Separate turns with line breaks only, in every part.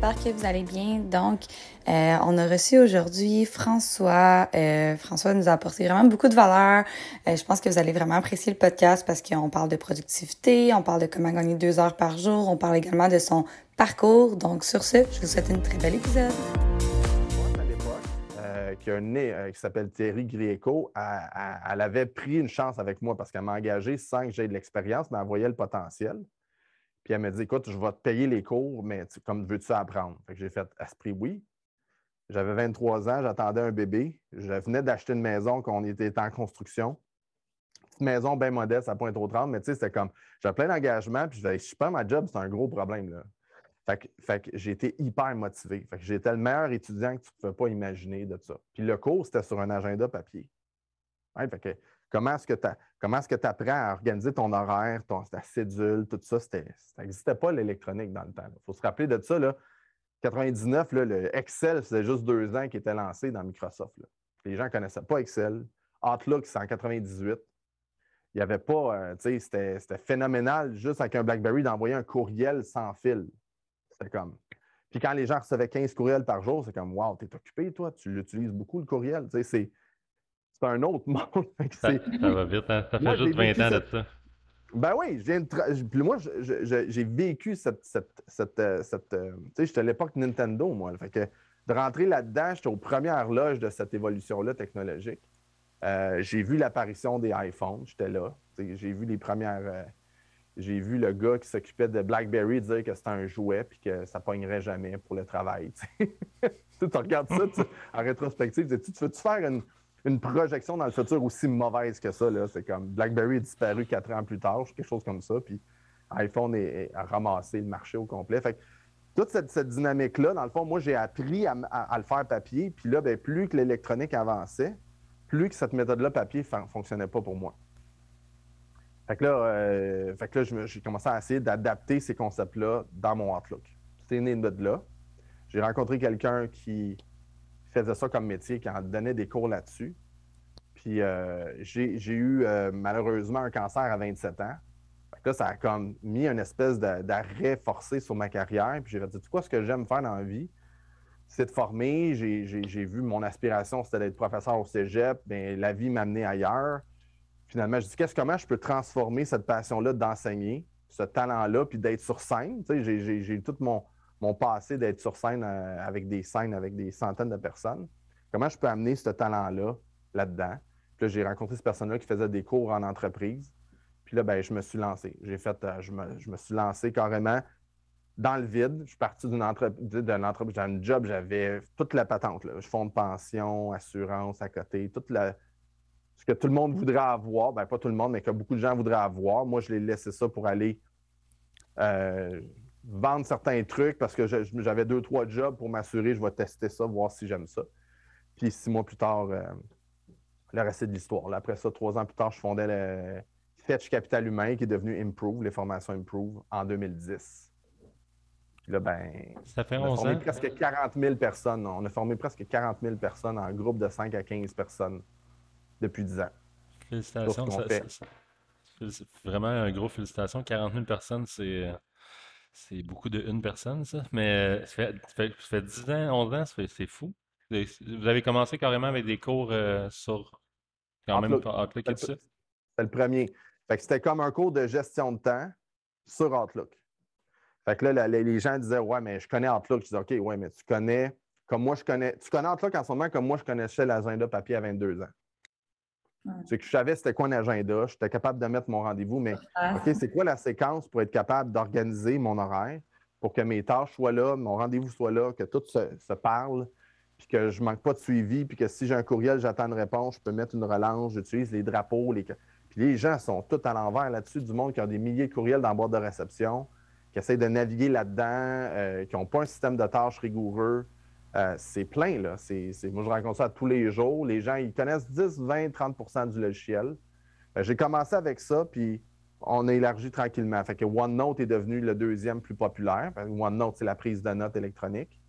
J'espère que vous allez bien. Donc, euh, on a reçu aujourd'hui François. Euh, François nous a apporté vraiment beaucoup de valeur. Euh, je pense que vous allez vraiment apprécier le podcast parce qu'on parle de productivité, on parle de comment gagner deux heures par jour, on parle également de son parcours. Donc sur ce, je vous souhaite une très belle épisode.
à l'époque, qui s'appelle Thierry Grieco, elle, avait pris une chance avec moi parce qu'elle m'a engagé sans que j'aie de l'expérience, mais elle voyait le potentiel. Puis elle m'a dit Écoute, je vais te payer les cours, mais comme veux-tu apprendre? Fait que j'ai fait Esprit, oui. J'avais 23 ans, j'attendais un bébé. Je venais d'acheter une maison qu'on était en construction. Une maison bien modeste à point trop 30, mais tu sais, c'était comme, j'avais plein d'engagement, puis je disais, je suis pas ma job, c'est un gros problème. Là. Fait que, j'ai été hyper motivé. J'étais le meilleur étudiant que tu ne pouvais pas imaginer de ça. Puis le cours, c'était sur un agenda papier. fait que, comment est-ce que tu apprends à organiser ton horaire, ton, ta cédule, tout ça? Ça n'existait pas l'électronique dans le temps. Il faut se rappeler de ça. Là. 99, le Excel, c'était juste deux ans qui était lancé dans Microsoft. Les gens ne connaissaient pas Excel. Outlook, c'est en 98. Il n'y avait pas, euh, tu sais, c'était phénoménal juste avec un BlackBerry d'envoyer un courriel sans fil. C'était comme. Puis quand les gens recevaient 15 courriels par jour, c'est comme Wow, t'es occupé, toi, tu l'utilises beaucoup le courriel. Tu sais, c'est un autre monde.
ça, va vite, hein? Ça fait juste 20 ans de ça.
Ben oui, puis moi, j'ai vécu cette. cette, euh, euh, tu sais, j'étais à l'époque Nintendo, moi. Fait que de rentrer là-dedans, j'étais aux premières loges de cette évolution-là technologique. Euh, j'ai vu l'apparition des iPhones, j'étais là. J'ai vu les premières. j'ai vu le gars qui s'occupait de BlackBerry dire que c'était un jouet puis que ça pognerait jamais pour le travail. tu regardes ça en rétrospective, tu, tu veux-tu faire une, une projection dans le futur aussi mauvaise que ça. C'est comme BlackBerry est disparu quatre ans plus tard, quelque chose comme ça, puis iPhone a ramassé le marché au complet. Fait toute cette, dynamique-là, dans le fond, moi, j'ai appris à, le faire papier, puis là, ben, plus que l'électronique avançait, plus que cette méthode-là papier ne fonctionnait pas pour moi. Fait que là, euh, j'ai commencé à essayer d'adapter ces concepts-là dans mon Outlook. C'est né de là. J'ai rencontré quelqu'un qui faisait ça comme métier, qui en donnait des cours là-dessus. Puis euh, j'ai eu euh, malheureusement un cancer à 27 ans. ça a comme mis une espèce d'arrêt forcé sur ma carrière. Puis j'ai dit, quoi, ce que j'aime faire dans la vie, c'est de former. J'ai vu mon aspiration, c'était d'être professeur au cégep. mais la vie m'a amené ailleurs. Finalement, je dit, qu'est-ce comment je peux transformer cette passion-là d'enseigner, ce talent-là, puis d'être sur scène? J'ai tout mon, mon passé d'être sur scène euh, avec des scènes avec des centaines de personnes. Comment je peux amener ce talent-là là-dedans? Puis là, j'ai rencontré cette personne-là qui faisait des cours en entreprise. Puis là, ben, je me suis lancé. J'ai fait, euh, je, me, suis lancé carrément dans le vide. Je suis parti d'une entreprise, d'une entreprise, j'avais un job, j'avais toute la patente. Là. Fonds de pension, assurance à côté, toute la, ce que tout le monde voudrait avoir. Ben, pas tout le monde, mais que beaucoup de gens voudraient avoir. Moi, je l'ai laissé ça pour aller euh, vendre certains trucs parce que j'avais deux, trois jobs pour m'assurer, je vais tester ça, voir si j'aime ça. Puis six mois plus tard, euh, le reste de l'histoire. Après ça, trois ans plus tard, je fondais le Fetch Capital Humain qui est devenu Improve, les formations Improve, en 2010. Puis là, ben,
ça fait
on
a formé
presque 40 000 personnes. On a formé presque 40 000 personnes en groupe de 5 à 15 personnes depuis 10 ans.
Félicitations. C'est vraiment un gros félicitations. 40 000 personnes, c'est euh, c'est beaucoup de une personne, ça. Mais euh, ça fait, 10 ans, 11 ans, c'est fou. Vous avez commencé carrément avec des cours euh, sur quand même Outlook et tout ça?
C'était le premier. c'était comme un cours de gestion de temps sur Outlook. Fait que là, les gens disaient Ouais, mais je connais Outlook. Je disais OK, ouais, mais tu connais comme moi je connais. Tu connais Outlook en ce moment comme moi je connaissais l'agenda papier à 22 ans. C'est que je savais c'était quoi un agenda, j'étais capable de mettre mon rendez-vous, mais OK, c'est quoi la séquence pour être capable d'organiser mon horaire pour que mes tâches soient là, mon rendez-vous soit là, que tout se, parle, puis que je ne manque pas de suivi, puis que si j'ai un courriel, j'attends une réponse, je peux mettre une relance, j'utilise les drapeaux. Les... Puis les gens sont tout à l'envers là-dessus, du monde qui ont des milliers de courriels dans la boîte de réception, qui essayent de naviguer là-dedans, euh, qui n'ont pas un système de tâches rigoureux. Euh, c'est plein, là. moi, je rencontre ça tous les jours. Les gens, ils connaissent 10, 20, 30% du logiciel. Euh, j'ai commencé avec ça, puis on a élargi tranquillement. Fait que OneNote est devenu le deuxième plus populaire. OneNote, c'est la prise de notes électronique.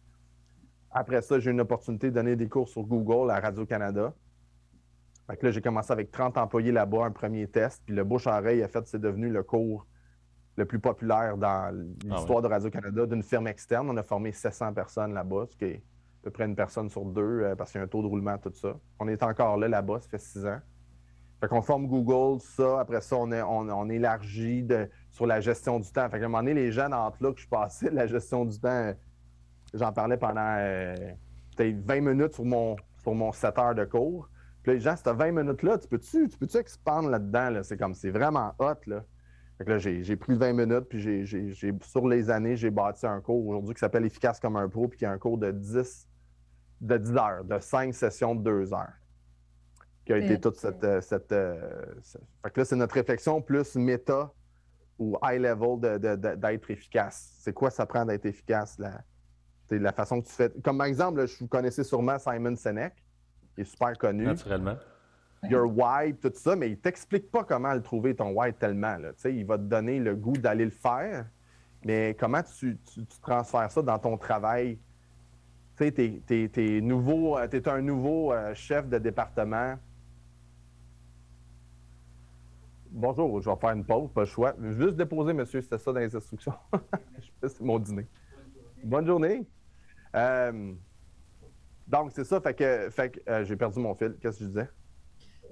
Après ça, j'ai eu une opportunité de donner des cours sur Google à Radio-Canada. Fait que là, j'ai commencé avec 30 employés là-bas, un premier test. Puis le bouche-oreille, en fait, c'est devenu le cours le plus populaire dans l'histoire ah de Radio-Canada d'une firme externe. On a formé 700 personnes là-bas, ce qui est à peu près une personne sur deux, euh, parce qu'il y a un taux de roulement, tout ça. On est encore là, là-bas, ça fait six ans. Fait qu'on forme Google, ça. Après ça, on, on, élargit sur la gestion du temps. Fait qu'à un moment donné, les gens entre là que je passais, la gestion du temps, j'en parlais pendant euh, peut-être 20 minutes sur mon, sur mon 7 heures de cours. Puis les gens, cette 20 minutes-là, tu peux-tu tu peux expandre là-dedans? Là? C'est comme, c'est vraiment hot, là. Fait que là, j'ai pris 20 minutes, puis j'ai, sur les années, j'ai bâti un cours aujourd'hui qui s'appelle Efficace comme un pro, puis qui est un cours de 10, de 10 heures, de 5 sessions de 2 heures, qui a été toute cette. Euh, cette, euh, Fait que là, c'est notre réflexion plus méta ou high level d'être efficace. C'est quoi ça prend d'être efficace? La, la façon que tu fais? Comme exemple, je vous connaissez sûrement Simon Sinek, qui est super connu.
Naturellement
your why, tout ça, mais il t'explique pas comment le trouver, ton why, tellement. Il va te donner le goût d'aller le faire, mais comment tu, transfères ça dans ton travail? Tu sais, tu es, nouveau, euh, es un nouveau euh, chef de département. Bonjour, je vais faire une pause, pas le choix. Juste déposer, monsieur, c'était ça dans les instructions. c'est mon dîner. Bonne journée. Euh, donc, c'est ça, fait que j'ai perdu mon fil. Qu'est-ce que je disais?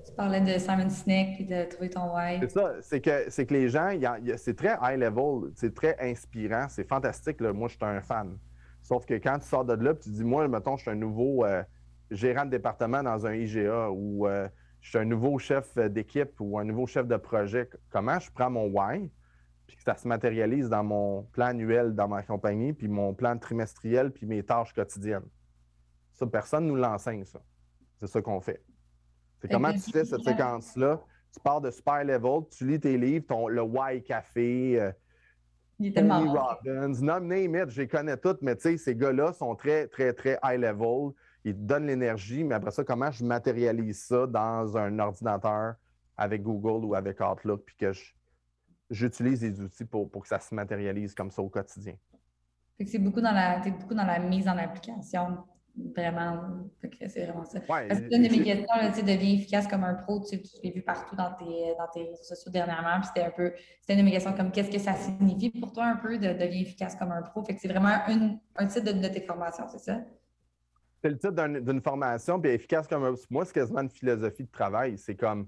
Tu parlais de Simon Sinek et de trouver ton why.
C'est ça, c'est que, que les gens, c'est très high level, c'est très inspirant, c'est fantastique. Moi, je suis un fan. Sauf que quand tu sors de là, tu dis, moi, mettons, je suis un nouveau euh, gérant de département dans un IGA ou euh, je suis un nouveau chef d'équipe ou un nouveau chef de projet, comment je prends mon why, puis que ça se matérialise dans mon plan annuel dans ma compagnie, puis mon plan trimestriel, puis mes tâches quotidiennes. Ça, personne ne nous l'enseigne, ça. C'est ça qu'on fait. C'est comment tu fais cette séquence-là? Tu pars de super level, tu lis tes livres, ton, le Y Café, euh,
Il est tellement
Robbins, name it, je les connais toutes, mais tu sais, ces gars-là sont très, très, très high level. Ils te donnent l'énergie, mais après ça, comment je matérialise ça dans un ordinateur avec Google ou avec Outlook, puis que j'utilise des outils pour, pour que ça se matérialise comme ça au quotidien?
C'est beaucoup dans la, beaucoup dans la mise en application vraiment. C'est vraiment ça. Ouais, Parce que une de mes questions, là, deviens efficace comme un pro, tu, tu l'as vu partout dans tes, dans tes réseaux sociaux dernièrement. Puis c'était un peu, c'était une de mes questions comme qu'est-ce que ça signifie pour toi un peu de devenir efficace comme un pro? Fait que c'est vraiment une, un titre de, de tes formations, c'est ça?
C'est le titre d'une formation, puis efficace comme un. Moi, c'est quasiment une philosophie de travail. C'est comme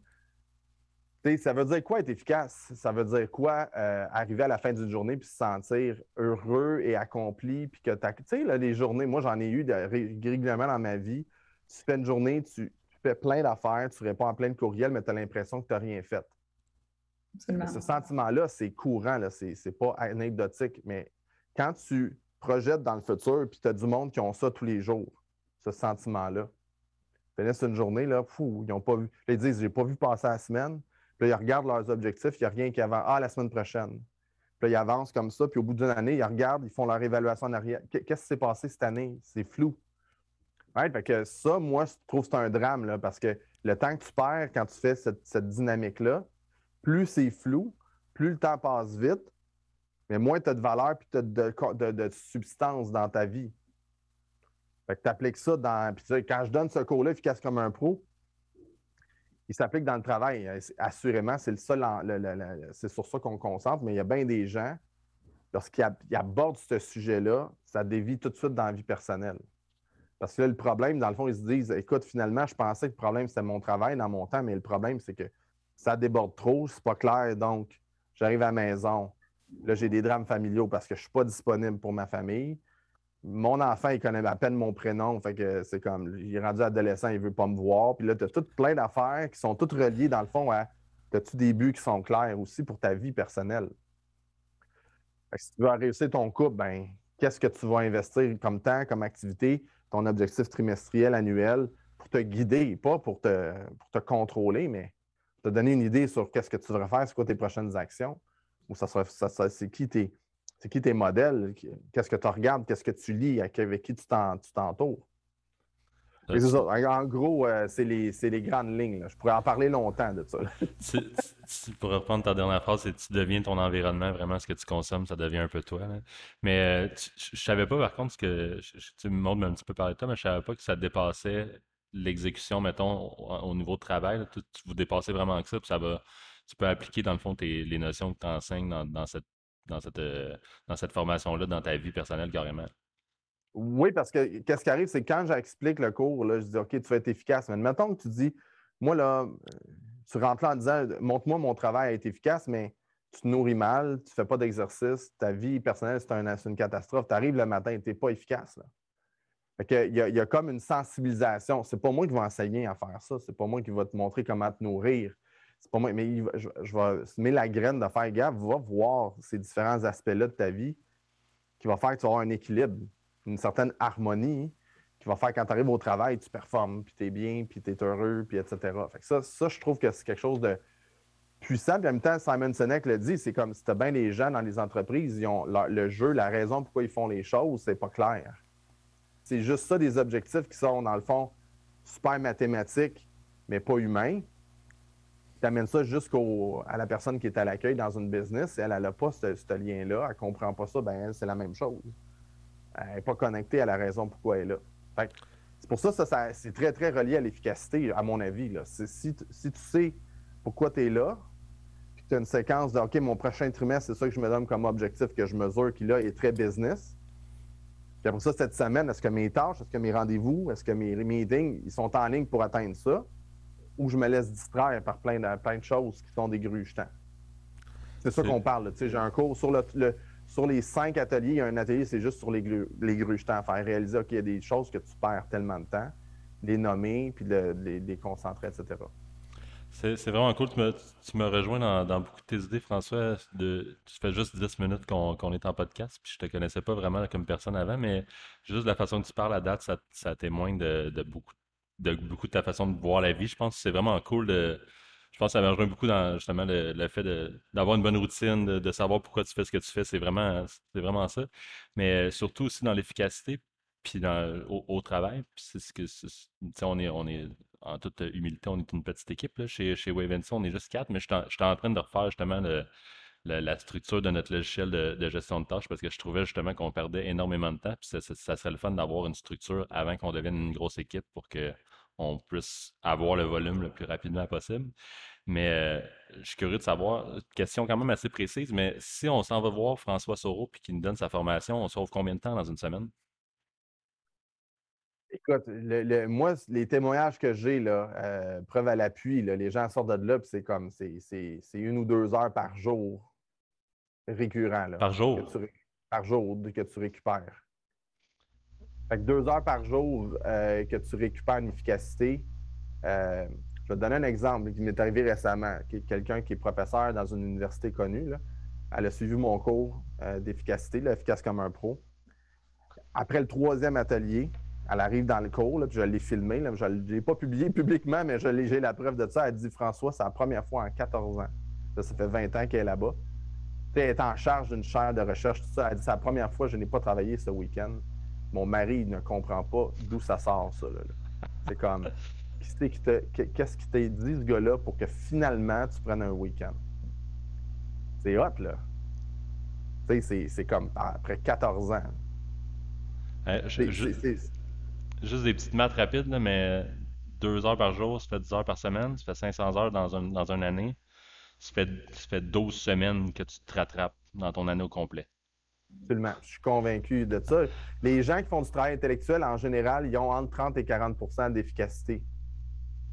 ça veut dire quoi être efficace? Ça veut dire quoi euh, arriver à la fin d'une journée puis se sentir heureux et accompli? Puis que tu sais, les journées, moi j'en ai eu régulièrement dans ma vie. Tu fais une journée, tu, fais plein d'affaires, tu réponds à plein de courriels, mais tu as l'impression que tu n'as rien fait. Ce sentiment-là, c'est courant, c'est pas anecdotique, mais quand tu projettes dans le futur puis tu as du monde qui ont ça tous les jours, ce sentiment-là. Finissent une journée, là, fou, ils n'ont pas vu. Ils disent J'ai pas vu passer la semaine. Puis là, ils regardent leurs objectifs, il n'y a rien qui avance. Ah, la semaine prochaine. Puis là, ils avancent comme ça, puis au bout d'une année, ils regardent, ils font leur évaluation en arrière. Qu'est-ce qui s'est passé cette année? C'est flou. Ouais, fait que ça, moi, je trouve que c'est un drame, là, parce que le temps que tu perds quand tu fais cette, dynamique-là, plus c'est flou, plus le temps passe vite, mais moins tu as de valeur et de, de, de, substance dans ta vie. Fait que tu appliques ça dans. Puis quand je donne ce cours-là, efficace comme un pro, il s'applique dans le travail. Euh, assurément, c'est le seul, c'est sur ça qu'on concentre, mais il y a bien des gens, lorsqu'ils abordent ce sujet-là, ça dévie tout de suite dans la vie personnelle. Parce que là, le problème, dans le fond, ils se disent écoute, finalement, je pensais que le problème, c'était mon travail dans mon temps, mais le problème, c'est que ça déborde trop, c'est pas clair, donc j'arrive à la maison. Là, j'ai des drames familiaux parce que je ne suis pas disponible pour ma famille mon enfant, il connaît à peine mon prénom. Que c'est comme, il est rendu adolescent, il veut pas me voir. Puis là, tu as tout plein d'affaires qui sont toutes reliées, dans le fond, à. As-tu des buts qui sont clairs aussi pour ta vie personnelle? si tu veux réussir ton couple, ben, qu'est-ce que tu vas investir comme temps, comme activité, ton objectif trimestriel, annuel, pour te guider, pas pour te, pour te contrôler, mais te donner une idée sur qu'est-ce que tu devrais faire, c'est quoi tes prochaines actions, ou ça, ça c'est qui tes C'est qui tes modèles? Qu'est-ce que tu regardes? Qu'est-ce que tu lis? Avec qui tu t'entoures? En gros, euh, c'est les, grandes lignes. Je pourrais en parler longtemps de ça.
pour reprendre ta dernière phrase, c'est tu deviens ton environnement, vraiment ce que tu consommes, ça devient un peu toi. Mais euh, je ne savais pas, par contre, ce que tu me montres un petit peu parler de toi, mais je ne savais pas que ça dépassait l'exécution, mettons, au, niveau de travail. tu, vous dépassez vraiment que ça, puis ça va, tu peux appliquer, dans le fond, les notions que tu enseignes dans, cette, dans cette, euh, dans cette formation-là, dans ta vie personnelle, carrément?
Oui, parce que qu'est-ce qui arrive, c'est quand j'explique le cours, là, je dis OK, tu vas être efficace. Mais mettons que tu dis, moi, là, tu rentres là en disant montre-moi mon travail est efficace, mais tu te nourris mal, tu ne fais pas d'exercice, ta vie personnelle, c'est une catastrophe. Tu arrives le matin tu n'es pas efficace. Il, y a, comme une sensibilisation. C'est pas moi qui vais enseigner à faire ça. C'est pas moi qui vais te montrer comment te nourrir. C'est pas moi, mais je, je, vais semer la graine de faire gaffe, va voir ces différents aspects-là de ta vie qui va faire que tu avoir un équilibre une certaine harmonie qui va faire quand tu arrives au travail, tu performes, puis tu es bien, puis tu es heureux, puis etc. Fait ça, ça, je trouve que c'est quelque chose de puissant. Puis en même temps, Simon Sinek le dit, c'est comme as bien les gens dans les entreprises, ils ont le jeu, la raison pourquoi ils font les choses, c'est pas clair. C'est juste ça des objectifs qui sont, dans le fond, super mathématiques, mais pas humains. Tu amènes ça jusqu'à la personne qui est à l'accueil dans une business, elle n'a pas ce, lien-là, elle ne comprend pas ça, ben c'est la même chose elle n'est pas connectée à la raison pourquoi elle est là. c'est pour ça, ça, c'est très, très relié à l'efficacité, à mon avis. Là. Si, tu sais pourquoi tu es là, puis tu as une séquence de OK, mon prochain trimestre, c'est ça que je me donne comme objectif que je mesure, qui là est très business. Puis après ça, cette semaine, est-ce que mes tâches, est-ce que mes rendez-vous, est-ce que mes meetings, ils sont en ligne pour atteindre ça? Ou je me laisse distraire par plein de, plein de choses qui sont des grugetants? C'est ça qu'on parle. J'ai un cours sur le sur les cinq ateliers, il y a un atelier, c'est juste sur les, les grugetants, faire réaliser qu'il y a des choses que tu perds tellement de temps, les nommer, puis les, les, concentrer, etc.
C'est vraiment cool. Tu me, tu me rejoins dans, beaucoup de tes idées, François. De, tu fais juste 10 minutes qu'on est en podcast, puis je te connaissais pas vraiment comme personne avant, mais juste la façon que tu parles à date, ça, ça témoigne de, de, beaucoup, de beaucoup de ta façon de voir la vie. Je pense que c'est vraiment cool de, je pense que ça me rejoint beaucoup dans justement le, fait d'avoir une bonne routine, de, savoir pourquoi tu fais ce que tu fais. C'est vraiment, vraiment ça. Mais surtout aussi dans l'efficacité, puis au, travail. C'est ce que, on est, on est, en toute humilité, on est une petite équipe. Là. Chez, chez on est juste quatre, mais je suis en, train de refaire justement la, structure de notre logiciel de, gestion de tâches parce que je trouvais justement qu'on perdait énormément de temps. Puis ça, ça serait le fun d'avoir une structure avant qu'on devienne une grosse équipe pour que on puisse avoir le volume le plus rapidement possible. Mais euh, je suis curieux de savoir, question quand même assez précise, mais si on s'en va voir François Soro puis qu'il nous donne sa formation, on sauve combien de temps dans une semaine?
Écoute, moi, les témoignages que j'ai, là, euh, preuve à l'appui, les gens sortent de là, puis c'est comme, c'est une ou deux heures par jour récurrent.
par jour?
par jour que tu récupères. Fait que deux heures par jour euh, que tu récupères une efficacité. Euh, je vais te donner un exemple qui m'est arrivé récemment. Quelqu'un qui est professeur dans une université connue. elle a suivi mon cours euh, d'efficacité, efficace comme un pro. Après le troisième atelier, elle arrive dans le cours, puis je l'ai filmé. je ne l'ai pas publié publiquement, mais j'ai la preuve de ça. Elle dit François, c'est la première fois en 14 ans. Ça, fait 20 ans qu'elle est là-bas. Elle est en charge d'une chaire de recherche, tout ça. Elle dit c'est la première fois que je n'ai pas travaillé ce week-end mon mari ne comprend pas d'où ça sort, ça. C'est comme, qu'est-ce qui t'a dit, ce gars-là, pour que finalement tu prennes un week-end? C'est hot, là. Tu sais, c'est comme après 14 ans.
juste des petites maths rapides, mais deux heures par jour, ça fait 10 heures par semaine, ça fait 500 heures dans, un, dans une année. Ça fait, ça fait 12 semaines que tu te rattrapes dans ton année au complet.
Absolument. Je suis convaincu de ça. Les gens qui font du travail intellectuel, en général, ils ont entre 30 et 40% d'efficacité,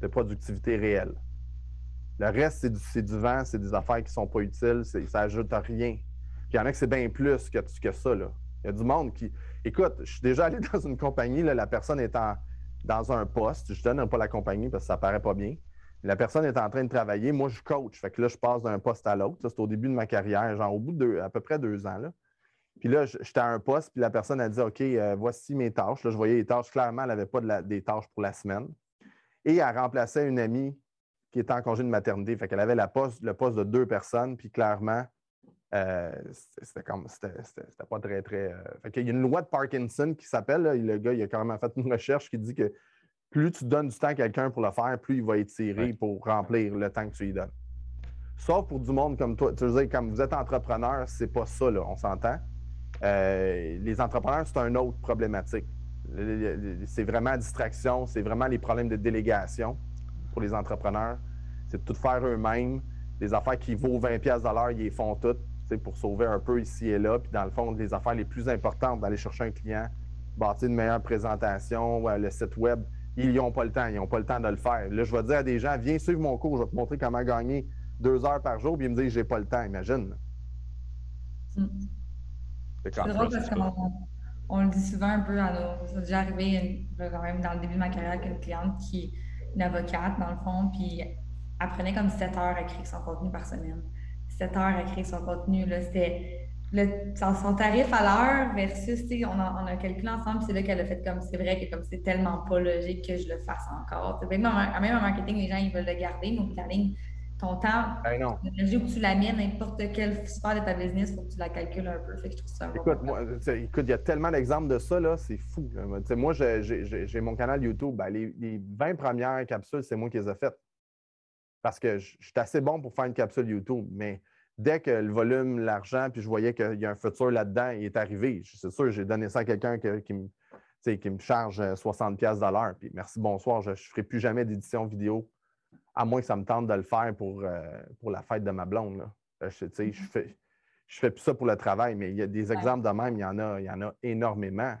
de productivité réelle. Le reste, c'est du, vent, c'est des affaires qui ne sont pas utiles, ça n'ajoute rien. Puis il y en a que c'est bien plus que, que ça. Là. Il y a du monde qui. Écoute, je suis déjà allé dans une compagnie, là, la personne est dans un poste, je ne donne pas la compagnie parce que ça ne paraît pas bien. La personne est en train de travailler, moi je coach. Fait que là, je passe d'un poste à l'autre. C'est au début de ma carrière, genre au bout de à peu près deux ans. Là. Puis là, j'étais à un poste, puis la personne a dit OK, euh, voici mes tâches. Là, je voyais les tâches. Clairement, elle n'avait pas des tâches pour la semaine. Et elle remplaçait une amie qui était en congé de maternité. Fait qu'elle avait la poste, le poste de deux personnes, puis clairement, euh, c'était comme c'était pas très très. Euh, il y a une loi de Parkinson qui s'appelle. Le gars, il a carrément fait une recherche qui dit que plus tu donnes du temps à quelqu'un pour le faire, plus il va étirer pour remplir le temps que tu lui donnes. Sauf pour du monde comme toi. Tu veux comme vous êtes entrepreneur, c'est pas ça, là, on s'entend? Euh, les entrepreneurs, c'est une autre problématique. C'est vraiment distraction, c'est vraiment les problèmes de délégation pour les entrepreneurs. C'est de tout faire eux-mêmes. Les affaires qui vaut 20$ de l'heure, ils les font toutes pour sauver un peu ici et là. Puis dans le fond, les affaires les plus importantes, d'aller chercher un client, bâtir une meilleure présentation, le site web, ils n'ont pas le temps. Ils n'ont pas le temps de le faire. Là, je vais dire à des gens, viens suivre mon cours, je vais te montrer comment gagner deux heures par jour, puis ils me disent, j'ai pas le temps. Imagine.
Mm. C'est drôle parce qu'on on le dit souvent un peu à nos. Ça déjà arrivé quand même dans le début de ma carrière qu'une cliente qui une avocate, dans le fond, puis elle prenait comme 7 heures à écrire son contenu par semaine. 7 heures à écrire son contenu. C'était son tarif à l'heure versus, on a, on a calculé ensemble, c'est là qu'elle a fait comme c'est vrai que comme c'est tellement pas logique que je le fasse encore. Même en, même en marketing, les gens ils veulent le garder, mais au la ligne, ton temps,
ben
l'énergie où tu la mets, n'importe quelle sphère de ta business, il faut que tu la calcules un peu. Fait que je trouve ça
écoute, moi, écoute, il y a tellement d'exemples de ça, là, c'est fou. Moi, j'ai mon canal YouTube. Ben, les, les, 20 premières capsules, c'est moi qui les ai faites. Parce que je suis assez bon pour faire une capsule YouTube, mais dès que le volume, l'argent, puis je voyais qu'il y a un futur là-dedans, il est arrivé. C'est sûr, j'ai donné ça à quelqu'un qui, me, qui me charge 60$ euh. Puis merci, bonsoir, je ne ferai plus jamais d'édition vidéo, à moins que ça me tente de le faire pour, euh, pour la fête de ma blonde. Euh, je, je fais. Je fais plus ça pour le travail, mais il y a des exemples de même, il y en a, il y en a énormément.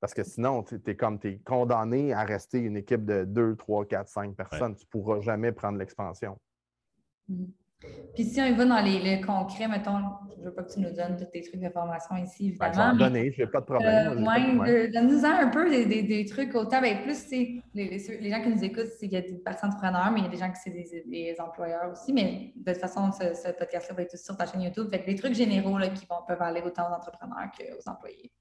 Parce que sinon, tu es comme tu es condamné à rester une équipe de 2, 3, 4, 5 personnes. Tu ne pourras jamais prendre l'expansion.
Mm. Puis si on va dans les, le concret, mettons, je ne veux pas que tu nous donnes tous tes trucs de formation ici, ben, évidemment.
je vais en donner, je n'ai pas de problème.
Euh, Donne-nous un peu des, des, des, trucs autant. Bien, plus, les, les, gens qui nous écoutent, c'est qu'il y a des personnes entrepreneurs, mais il y a des gens qui sont des, des, employeurs aussi. Mais de toute façon, ce, ce podcast-là va être aussi sur ta chaîne YouTube. Fait que des trucs généraux là, qui vont, peuvent aller autant aux entrepreneurs qu'aux employés.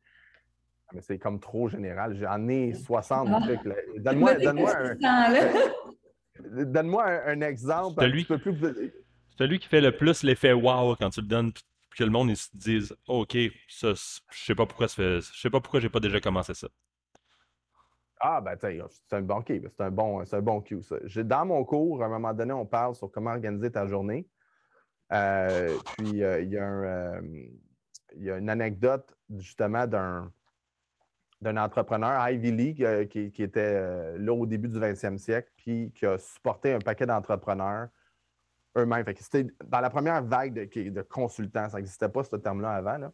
Ah, mais c'est comme trop général. J'en ai 60 trucs. Donne-moi donne un, donne un, exemple.
Celui, un peu plus... celui qui fait le plus l'effet wow quand tu le donnes que le monde ils se dise OK, ça, je sais pas pourquoi je sais pas pourquoi j'ai pas déjà commencé ça.
Ah, ben, c'est un bon c'est un bon, un bon cue, ça. Dans mon cours, à un moment donné, on parle sur comment organiser ta journée. Euh, puis, euh, il, y a euh, y a une anecdote, justement, d'un, d'un entrepreneur, Ivy League, euh, qui, était euh, là au début du 20e siècle, puis qui a supporté un paquet d'entrepreneurs eux-mêmes. C'était dans la première vague de, consultants, ça n'existait pas ce terme-là avant. Là.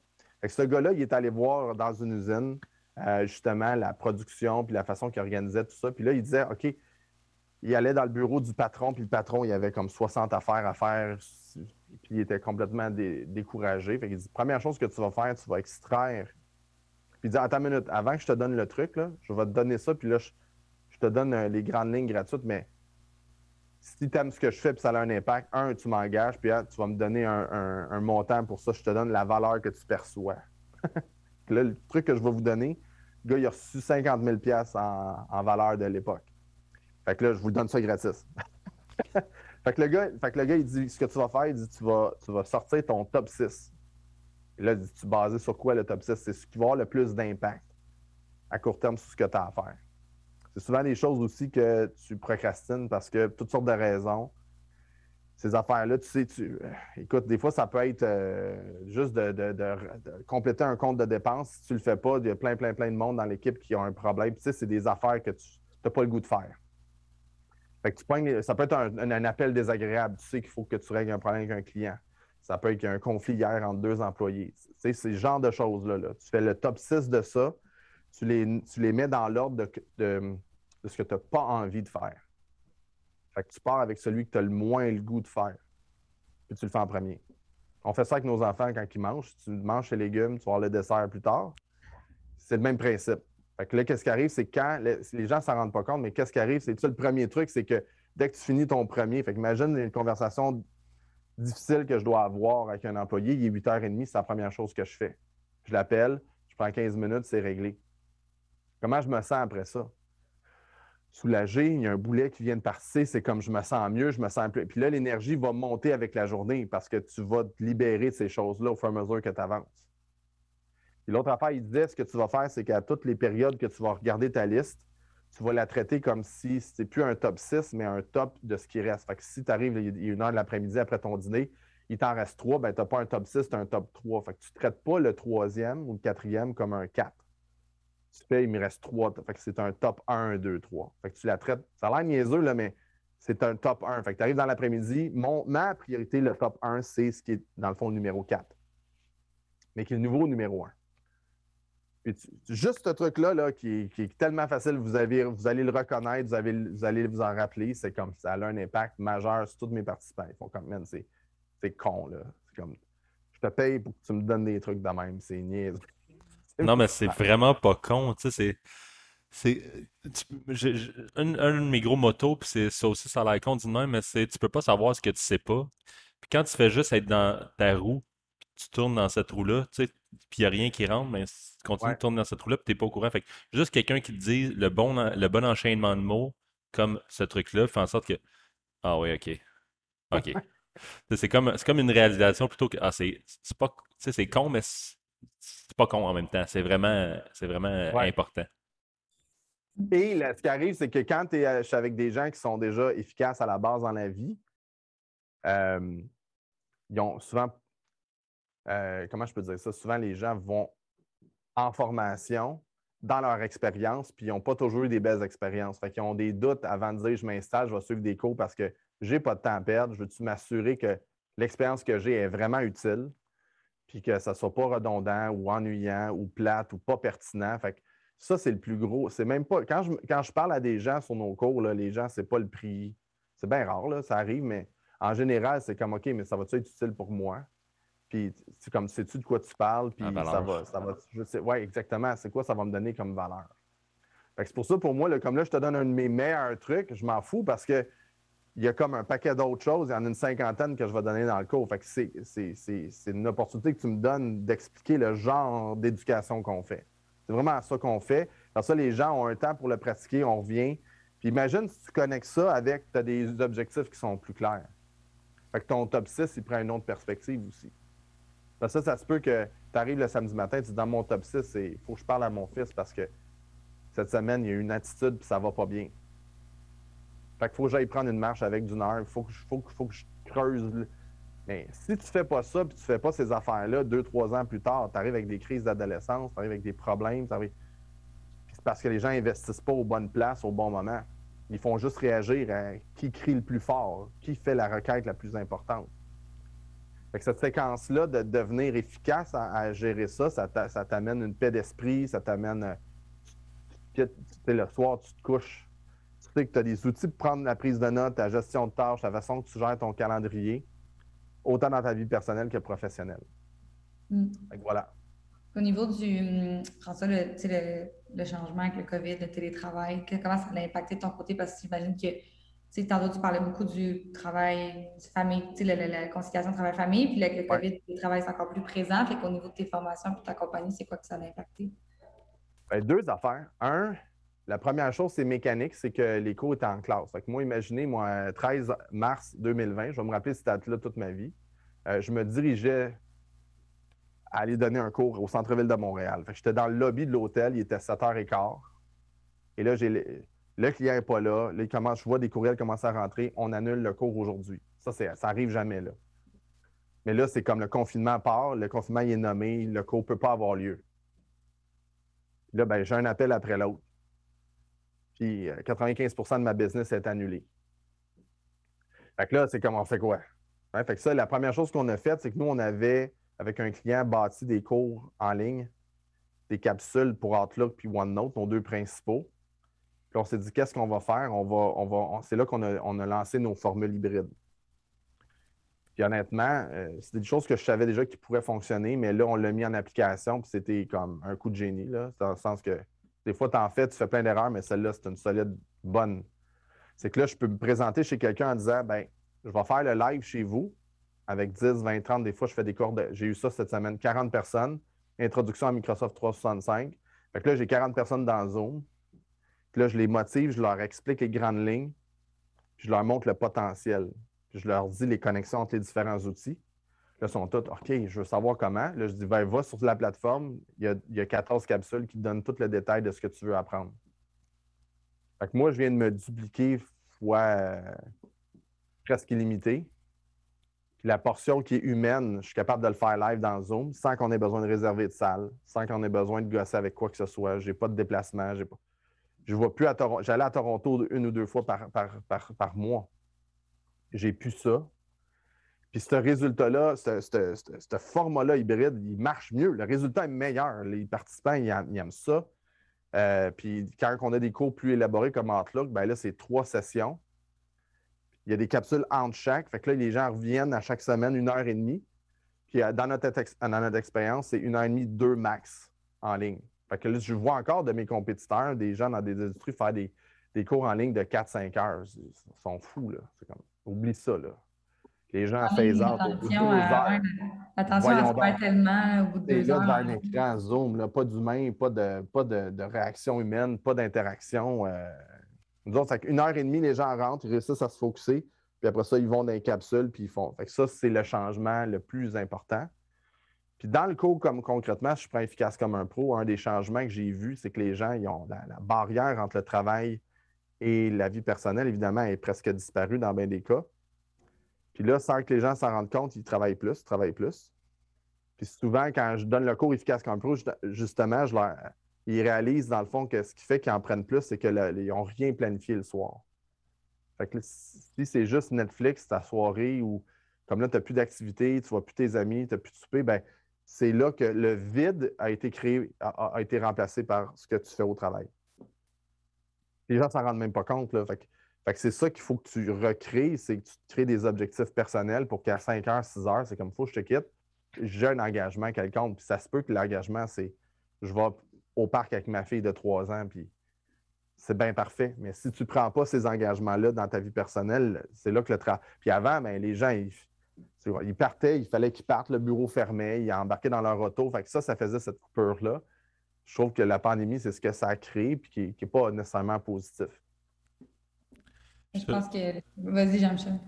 ce gars-là, il est allé voir dans une usine euh, justement la production, puis la façon qu'il organisait tout ça. Puis là, il disait, OK, il allait dans le bureau du patron, puis le patron, il avait comme 60 affaires à faire, puis il était complètement découragé. Fait il dit, première chose que tu vas faire, tu vas extraire puis il dit Attends une minute, avant que je te donne le truc, là, je vais te donner ça, puis là, je, te donne euh, les grandes lignes gratuites, mais si tu aimes ce que je fais puis ça a un impact, un, tu m'engages, puis tu vas me donner un, montant pour ça, je te donne la valeur que tu perçois. là, le truc que je vais vous donner, le gars, il a reçu 50 000 en, en valeur de l'époque. Fait que là, je vous donne ça gratis. fait, que le gars, fait que le gars, il dit ce que tu vas faire, il dit tu vas, tu vas sortir ton top 6. Et là, tu basé sur quoi le top 6? C'est ce qui va avoir le plus d'impact à court terme sur ce que tu as à faire. C'est souvent des choses aussi que tu procrastines parce que toutes sortes de raisons. Ces affaires-là, tu sais, tu, euh, écoute, des fois, ça peut être euh, juste de, compléter un compte de dépenses. Si tu le fais pas, il y a plein, plein, plein de monde dans l'équipe qui ont un problème. tu sais, c'est des affaires que tu n'as pas le goût de faire. Fait que tu ça peut être un, appel désagréable. Tu sais qu'il faut que tu règles un problème avec un client. Ça peut être qu'il y a un conflit hier entre deux employés. C'est ce genre de choses-là. Tu fais le top 6 de ça, tu les, tu les mets dans l'ordre de, ce que tu n'as pas envie de faire. Fait que tu pars avec celui que tu as le moins le goût de faire. Puis tu le fais en premier. On fait ça avec nos enfants quand ils mangent. Tu manges tes légumes, tu vas le dessert plus tard. C'est le même principe. Fait que là, qu'est-ce qui arrive, c'est quand les, gens ne s'en rendent pas compte, mais qu'est-ce qui arrive, c'est ça le premier truc, c'est que dès que tu finis ton premier, fait imagine une conversation difficile que je dois avoir avec un employé, il est 8h30, c'est la première chose que je fais. Je l'appelle, je prends 15 minutes, c'est réglé. Comment je me sens après ça? soulagé, il y a un boulet qui vient de passer, c'est comme je me sens mieux, je me sens plus. Puis là, l'énergie va monter avec la journée parce que tu vas te libérer de ces choses-là au fur et à mesure que tu avances. Puis l'autre affaire, il disait ce que tu vas faire, c'est qu'à toutes les périodes que tu vas regarder ta liste, tu vas la traiter comme si c'était plus un top 6, mais un top de ce qui reste. Fait que si tu arrives, une heure de l'après-midi après ton dîner, il t'en reste trois, ben, tu n'as pas un top 6, tu as un top 3. Fait que tu ne traites pas le troisième ou le quatrième comme un 4. Tu fais, il me reste trois. Fait que c'est un top 1, 2, 3. Fait que tu la traites. Ça a l'air niaiseux, là, mais c'est un top 1. Fait que tu arrives dans l'après-midi. ma priorité, le top 1, c'est ce qui est, dans le fond, le numéro 4. Mais qui est le nouveau numéro 1. Puis juste ce truc-là, là, qui, est tellement facile, vous, avez, vous allez le reconnaître, vous, vous allez vous en rappeler. C'est comme ça a un impact majeur sur tous mes participants. Ils font comme, man, c'est con, là. C'est comme, je te paye pour que tu me donnes des trucs de même. C'est niaise.
Non, mais c'est vraiment pas con. Tu sais, c'est. un, un, de mes gros motos, puis c'est ça aussi, ça a l'air con du même, mais c'est tu peux pas savoir ce que tu sais pas. Puis quand tu fais juste être dans ta roue, tu tournes dans cette roue-là, tu sais, puis il n'y a rien qui rentre, mais tu continues de tourner dans cette roue-là, puis tu n'es pas au courant. Fait que juste quelqu'un qui te dit le bon, le bon enchaînement de mots, comme ce truc-là, fait en sorte que. Ah oui, ok. Ok. C'est comme, comme une réalisation plutôt que. Ah, c'est pas. C'est con, mais c'est pas con en même temps. C'est vraiment, vraiment important.
Et ce qui arrive, c'est que quand tu es euh, avec des gens qui sont déjà efficaces à la base dans la vie, euh, ils ont souvent. Euh, comment je peux dire ça? Souvent, les gens vont en formation dans leur expérience, puis ils n'ont pas toujours eu des belles expériences. Fait qu'ils ont des doutes avant de dire je m'installe, je vais suivre des cours parce que j'ai pas de temps à perdre, je veux-tu m'assurer que l'expérience que j'ai est vraiment utile, puis que ça ne soit pas redondant ou ennuyant ou plate ou pas pertinent. Fait ça, c'est le plus gros. C'est même pas. Quand je, quand je parle à des gens sur nos cours, les gens, c'est pas le prix. C'est bien rare, là, ça arrive, mais en général, c'est comme OK, mais ça va-tu être utile pour moi? Puis c'est comme sais-tu de quoi tu parles? Puis ça va, ça va. Je sais, ouais, exactement. C'est quoi ça va me donner comme valeur? c'est pour ça, pour moi, comme là, je te donne un de mes meilleurs trucs, je m'en fous parce que il y a comme un paquet d'autres choses. Il y en a une cinquantaine que je vais donner dans le cours. Fait que c'est une opportunité que tu me donnes d'expliquer le genre d'éducation qu'on fait. C'est vraiment ça qu'on fait. Alors ça, les gens ont un temps pour le pratiquer, on revient. Puis imagine si tu connectes ça avec, tu as des objectifs qui sont plus clairs. Fait que ton top 6, il prend une autre perspective aussi. Parce ça, ça se peut que tu arrives le samedi matin, tu dis dans mon top 6, il faut que je parle à mon fils parce que cette semaine, il y a une attitude puis ça va pas bien. Fait qu'il faut que j'aille prendre une marche avec du nerf. Il faut faut, faut que je creuse. Mais si tu fais pas ça, puis tu fais pas ces affaires-là, deux, trois ans plus tard, tu arrives avec des crises d'adolescence, tu arrives avec des problèmes, c'est parce que les gens investissent pas aux bonnes places au bon moment. Ils font juste réagir à qui crie le plus fort, qui fait la requête la plus importante. Fait que cette séquence-là de devenir efficace à, gérer ça, ça t'amène une paix d'esprit, ça t'amène. Euh, le soir, tu te couches que tu as des outils pour prendre la prise de notes, ta gestion de tâches, la façon que tu gères ton calendrier, autant dans ta vie personnelle que professionnelle. Mm. voilà.
Au niveau du, hum, François, le, le, changement avec le COVID, le télétravail, comment ça a impacté de ton côté? Parce que j'imagine que, tu tantôt, tu parlais beaucoup du travail, famille, la, la, la, conciliation travail-famille, puis avec le COVID, le télétravail est encore plus présent. Fait qu'au niveau de tes formations et ta compagnie, c'est quoi que ça a impacté?
Ben, deux affaires. Un, la première chose, c'est mécanique, c'est que les cours étaient en classe. Fait moi, imaginez, moi, 13 mars 2020, je vais me rappeler cette date-là toute ma vie, euh, je me dirigeais à aller donner un cours au centre-ville de Montréal. J'étais dans le lobby de l'hôtel, il était 7h15. Et là, le client n'est pas là. commence, je vois des courriels commencer à rentrer. On annule le cours aujourd'hui. Ça, ça arrive jamais là. Mais là, c'est comme le confinement part, le confinement est nommé, le cours ne peut pas avoir lieu. Là, ben, j'ai un appel après l'autre. Puis 95% euh, de ma business est annulée. Fait que là, c'est comme on fait quoi? fait que ça, la première chose qu'on a faite, c'est que nous, on avait, avec un client, bâti des cours en ligne, des capsules pour Outlook puis OneNote, nos deux principaux. Puis on s'est dit, qu'est-ce qu'on va faire? On va, on va, c'est là qu'on a, on a lancé nos formules hybrides. Puis honnêtement, euh, c'est des choses que je savais déjà qui pourraient fonctionner, mais là, on l'a mis en application, puis c'était comme un coup de génie, là, dans le sens que des fois, tu en fais, tu fais plein d'erreurs, mais celle-là, c'est une solide bonne. C'est que là, je peux me présenter chez quelqu'un en disant ben, je vais faire le live chez vous avec 10, 20, 30. Des fois, je fais des cours J'ai eu ça cette semaine, 40 personnes. Introduction à Microsoft 365. Fait que là, j'ai 40 personnes dans Zoom. Puis là, je les motive, je leur explique les grandes lignes, puis je leur montre le potentiel. Puis je leur dis les connexions entre les différents outils. Là, ils sont tous, OK, je veux savoir comment. Là, je dis, ben, va sur la plateforme, il y, a, il y a 14 capsules qui te donnent tout le détail de ce que tu veux apprendre. Fait que moi, je viens de me dupliquer fois euh, presque illimité. Puis la portion qui est humaine, je suis capable de le faire live dans Zoom sans qu'on ait besoin de réserver de salle, sans qu'on ait besoin de gosser avec quoi que ce soit. Je n'ai pas de déplacement. Pas... Je vois plus à Toronto. J'allais à Toronto une ou deux fois par, par, mois. J'ai plus ça. Puis ce résultat-là, ce, format-là hybride, il marche mieux. Le résultat est meilleur. Les participants, ils, aiment ça. Euh, puis quand on a des cours plus élaborés comme Outlook, ben là, c'est trois sessions. Il y a des capsules entre chaque. Fait que là, les gens reviennent à chaque semaine une heure et demie. Puis euh, dans notre, expérience, c'est une heure et demie, deux max en ligne. Fait que là, je vois encore de mes compétiteurs, des gens dans des industries, faire des, cours en ligne de 4-5 heures. Ils sont fous, là. Comme, oublie ça, là. Les gens
ah, phase out au bout de deux heures. Attention à se faire tellement au bout de deux
là,
heures.
devant un écran Zoom, là, pas d'humain, pas, de, pas de, réaction humaine, pas d'interaction. Euh, nous autres, une heure et demie, les gens rentrent, ils réussissent à se focuser, puis après ça, ils vont dans les capsules, puis ils font. Fait que ça, c'est le changement le plus important. Puis dans le cours, comme concrètement, je suis pas efficace comme un pro, un des changements que j'ai vus, c'est que les gens, ils ont la, barrière entre le travail et la vie personnelle, évidemment, est presque disparue dans bien des cas. Puis là, sans que les gens s'en rendent compte, ils travaillent plus, ils travaillent plus. Puis souvent, quand je donne le cours efficace comme pro, justement, ils réalisent dans le fond que ce qui fait qu'ils en prennent plus, c'est qu'ils n'ont rien planifié le soir. Fait que si c'est juste Netflix, ta soirée, ou comme là, tu n'as plus d'activité, tu ne vois plus tes amis, tu n'as plus de souper, ben, c'est là que le vide a été créé, a, été remplacé par ce que tu fais au travail. Les gens s'en rendent même pas compte. Là. Fait que, c'est ça qu'il faut que tu recrées, c'est que tu crées des objectifs personnels pour qu'à 5 heures, 6 heures, c'est comme faut que je te quitte. J'ai un engagement quelconque. Puis ça se peut que l'engagement, c'est je vais au parc avec ma fille de trois ans, puis c'est bien parfait. Mais si tu ne prends pas ces engagements-là dans ta vie personnelle, c'est là que le travail. Puis avant, ben, les gens, ils, partaient, il fallait qu'ils partent, le bureau fermait, ils embarquaient dans leur auto. Fait que ça, ça faisait cette coupure-là. Je trouve que la pandémie, c'est ce que ça a créé, puis qui n'est pas nécessairement positif.
Je pense que. Vas-y, Jean-Michel.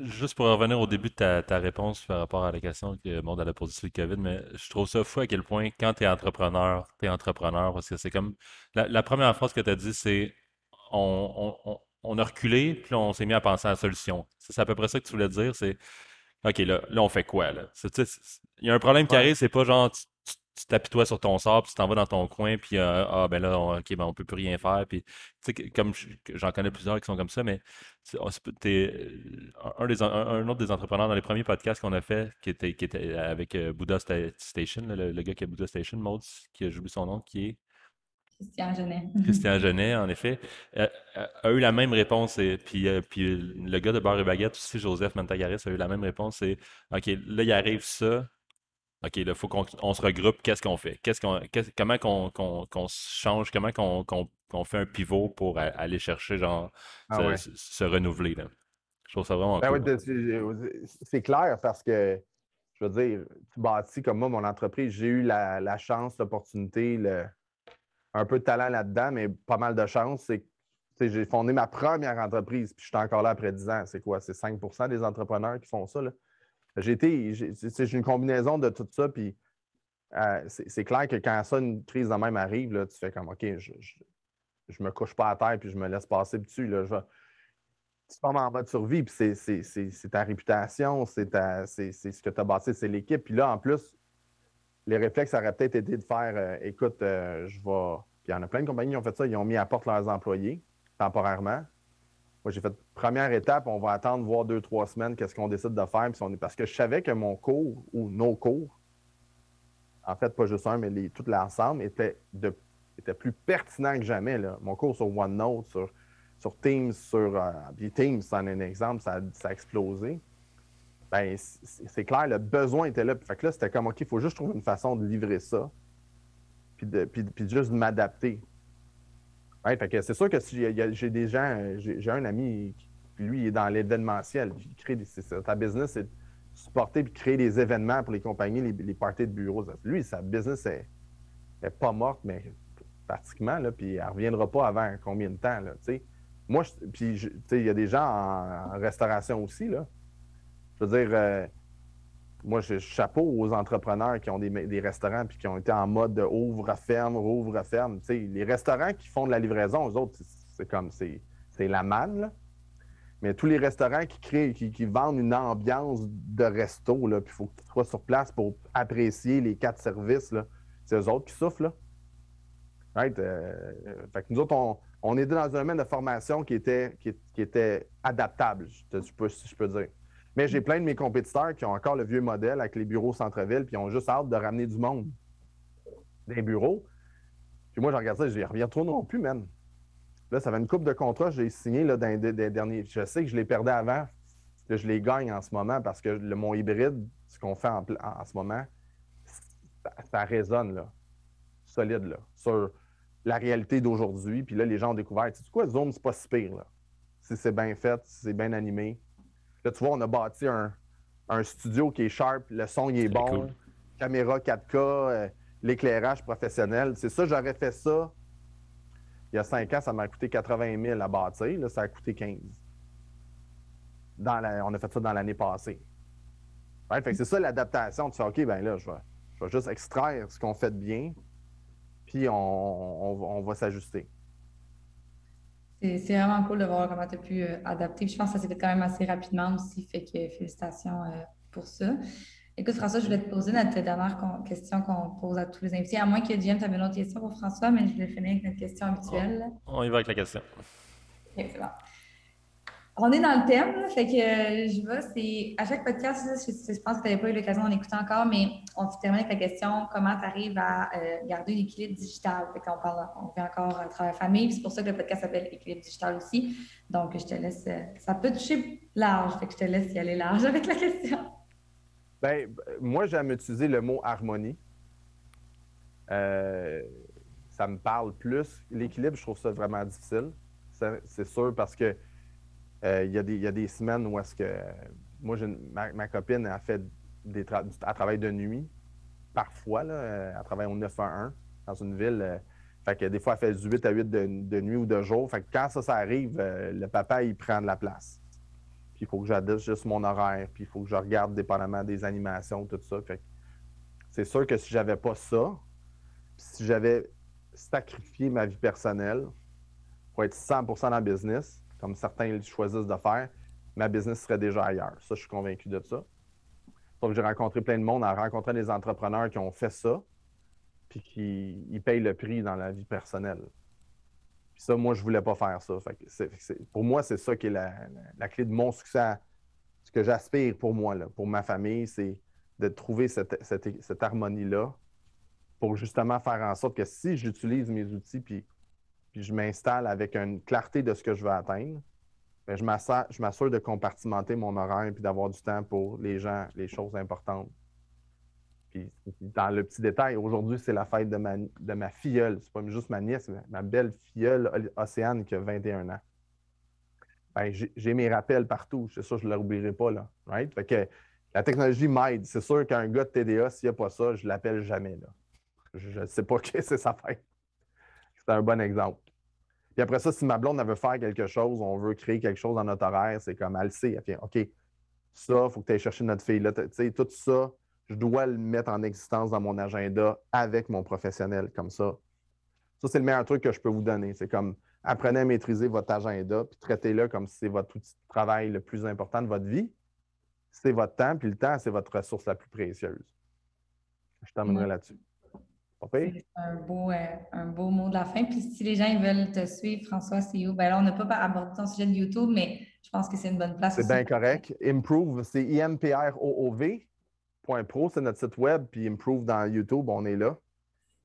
Juste pour revenir au début de ta, réponse par rapport à la question que monde a posée sur le COVID, mais je trouve ça fou à quel point, quand tu es entrepreneur, tu es entrepreneur, parce que c'est comme. La, première phrase que tu as dit, c'est on, a reculé, puis on s'est mis à penser à la solution. C'est à peu près ça que tu voulais dire, c'est OK, là, là, on fait quoi, là? Il y a un problème qui arrive, c'est pas genre tu t'apitoies sur ton sort, puis tu t'en vas dans ton coin, puis euh, ah ben là, on, ok, ben on peut plus rien faire. Puis, comme j'en connais plusieurs qui sont comme ça, mais oh, un, des, un, autre des entrepreneurs dans les premiers podcasts qu'on a fait, qui était, qui était avec euh, Buddha Station, le, gars qui a Buddha Station, Maud, qui a joué son nom, qui est.
Christian Genet.
Christian Genet, en effet, euh, a eu la même réponse. Et, puis, puis le gars de Bar et Baguette aussi, Joseph Mantagaris, a eu la même réponse. C'est OK, là, il arrive ça OK, il faut qu'on se regroupe, qu'est-ce qu'on fait? Qu'est-ce qu'on, comment qu'on se change, comment qu'on fait un pivot pour aller chercher, genre, ah se, renouveler. Là? Je trouve ça vraiment
ben c'est clair parce que, je veux dire, tu bâtis comme moi mon entreprise, j'ai eu la, chance, l'opportunité, un peu de talent là-dedans, mais pas mal de chance. C'est j'ai fondé ma première entreprise, puis je suis encore là après 10 ans. C'est quoi? C'est 5% des entrepreneurs qui font ça. Là? J'ai été, j'ai une combinaison de tout ça, puis euh, c'est clair que quand ça, une crise de même arrive, là, tu fais comme OK, je, je, me couche pas à terre puis je me laisse passer dessus. Là, je tu tombes en mode survie, puis c'est ta réputation, c'est ce que tu as bâti, c'est l'équipe. Puis là, en plus, les réflexes auraient peut-être été de faire euh, écoute, euh, je vais. Puis il y en a plein de compagnies qui ont fait ça, ils ont mis à porte leurs employés temporairement. Moi, j'ai fait première étape, on va attendre voir deux, trois semaines qu'est-ce qu'on décide de faire. Parce que je savais que mon cours ou nos cours, en fait, pas juste un, mais les, tout l'ensemble, était, plus pertinent que jamais. Mon cours sur OneNote, sur, sur Teams, sur euh, Teams, c'est un exemple, ça, a explosé. Ben, c'est clair, le besoin était là. Fait que là, c'était comme, OK, il faut juste trouver une façon de livrer ça, puis, de, puis, puis juste m'adapter. Oui, c'est sûr que si j'ai des gens, j'ai un ami qui, lui, il est dans l'événementiel. Il crée des, ta business, c'est supporter et créer des événements pour les compagnies, les, parties de bureaux. Lui, sa business est, pas morte, mais pratiquement, là, puis elle ne reviendra pas avant combien de temps, là, tu sais. Moi, puis, il y a des gens en, restauration aussi, là. Je veux dire, euh, moi, je chapeau aux entrepreneurs qui ont des, restaurants puis qui ont été en mode ouvre, ferme, ouvre, ferme. Les restaurants qui font de la livraison, eux autres, c'est comme, c'est la manne, là. Mais tous les restaurants qui créent, qui, vendent une ambiance de resto, puis il faut que tu sois sur place pour apprécier les quatre services. C'est eux autres qui souffrent, là. Right? Euh, fait que nous autres, on, on était dans un domaine de formation qui était, qui, était adaptable, si je peux dire. Mais j'ai plein de mes compétiteurs qui ont encore le vieux modèle avec les bureaux centre-ville, puis ils ont juste hâte de ramener du monde des bureaux. Puis moi, je regarde ça, je reviens trop non plus, même. Là, ça fait une coupe de contrats que j'ai signé là, dans les, derniers. Je sais que je les perdais avant, que je les gagne en ce moment parce que le, mon hybride, ce qu'on fait en, ce moment, ça, résonne là, solide là, sur la réalité d'aujourd'hui. Puis là, les gens ont découvert, tu sais quoi, Zoom, c'est pas si pire. Là. Si c'est bien fait, si c'est bien animé. Là, tu vois, on a bâti un, studio qui est sharp, le son il est, bon, caméra 4K, euh, l'éclairage professionnel. C'est ça, j'aurais fait ça il y a cinq ans, ça m'a coûté 80 000 à bâtir. Là, ça a coûté 15 dans on a fait ça dans l'année passée. c'est ça l'adaptation. Tu fais OK, ben là, je vais, juste extraire ce qu'on fait de bien, puis on, va s'ajuster.
C'est vraiment cool de voir comment tu as pu euh, adapter. je pense que ça s'est fait quand même assez rapidement aussi. Fait que félicitations euh, pour ça. Écoute, François, je voulais te poser notre dernière question qu'on pose à tous les invités, à moins que Jim, tu avais une autre question pour François, mais je voulais finir avec notre question habituelle.
On, y va avec la question.
C'est bon. On est dans le thème, fait que euh, je vais, c'est à chaque podcast, je, pense que tu n'avais pas eu l'occasion d'en écouter encore, mais on se termine avec la question comment tu arrives à euh, garder un équilibre digital? Fait qu'on parle, on fait encore un travail famille, c'est pour ça que le podcast s'appelle Équilibre digital aussi. Donc, je te laisse, euh, ça peut toucher large, fait que je te laisse y aller large avec la question.
Ben, moi, j'aime utiliser le mot harmonie. Ça me parle plus. L'équilibre, je trouve ça vraiment difficile. C'est sûr parce que il y, a des semaines où est-ce que moi, ma, copine a fait des travail de nuit, parfois, là, elle travaille au 911 dans une ville. Euh, fait que des fois, elle fait du 8 à 8 de, nuit ou de jour. Fait que quand ça, ça arrive, le papa, il prend de la place puis il faut que j'adapte juste mon horaire, puis il faut que je regarde dépendamment des animations, tout ça. c'est sûr que si j'avais pas ça, si j'avais sacrifié ma vie personnelle pour être 100% dans le business, comme certains choisissent de faire, ma business serait déjà ailleurs. Ça, je suis convaincu de ça. Donc, j'ai rencontré plein de monde, à rencontrer des entrepreneurs qui ont fait ça, puis qui payent le prix dans la vie personnelle. Puis ça, moi, je voulais pas faire ça. pour moi, c'est ça qui est la, clé de mon succès. Ce que j'aspire pour moi, pour ma famille, c'est de trouver cette, harmonie-là pour justement faire en sorte que si j'utilise mes outils puis, puis je m'installe avec une clarté de ce que je veux atteindre, bien, je m'assure de compartimenter mon horaire et d'avoir du temps pour les gens, les choses importantes dans le petit détail, aujourd'hui, c'est la fête de ma, de ma filleule. C'est pas juste ma nièce, mais ma belle filleule Océane qui a 21 ans. Ben, j'ai mes rappels partout. C'est ça, je ne l'oublierai pas. Là, right? La technologie m'aide. C'est sûr qu'un gars de TDA, s'il n'y a pas ça, je l'appelle jamais. Là. Je ne sais pas que c'est sa fête. C'est un bon exemple. Puis après ça, si ma blonde veut faire quelque chose, on veut créer quelque chose dans notre horaire, c'est comme elle sait. Elle fait OK, ça, il faut que tu ailles chercher notre fille. Là, tout ça, je dois le mettre en existence dans mon agenda avec mon professionnel comme ça. Ça, c'est le meilleur truc que je peux vous donner. C'est comme apprenez à maîtriser votre agenda, puis traitez-le comme si c'est votre outil de travail le plus important de votre vie. C'est votre temps, puis le temps, c'est votre ressource la plus précieuse. Je t'emmènerai là-dessus.
C'est un beau, euh, un beau mot de la fin. Puis si les gens veulent te suivre, François, c'est où? Ben là, on n'a pas abordé ton sujet de YouTube, mais je pense que c'est une bonne place.
C'est bien correct. Improve, c'est I-M-P-R-O-O-V. Pro, c'est notre site web, puis Improve dans YouTube, on est là.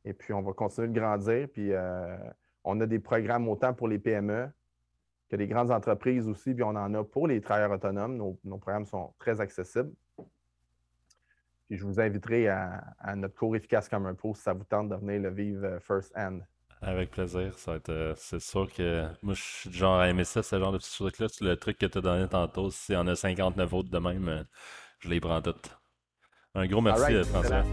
Et puis, on va continuer de grandir. Puis, euh, on a des programmes autant pour les PME que les grandes entreprises aussi, puis on en a pour les travailleurs autonomes. Nos, programmes sont très accessibles. Puis, je vous inviterai à, notre cours efficace comme un pro si ça vous tente de venir le vivre euh, first hand.
Avec plaisir. Ça euh, c'est sûr que moi, je suis genre à aimer ça, ce genre de petits trucs-là. Le truc que tu as donné tantôt, si on a 59 autres de même, je les prends toutes. Un gros merci, François.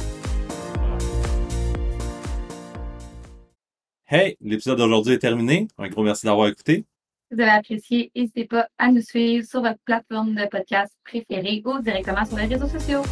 Hey, l'épisode d'aujourd'hui est terminé. Un gros merci d'avoir écouté.
Si vous avez apprécié, n'hésitez pas à nous suivre sur votre plateforme de podcast préférée ou directement sur les réseaux sociaux.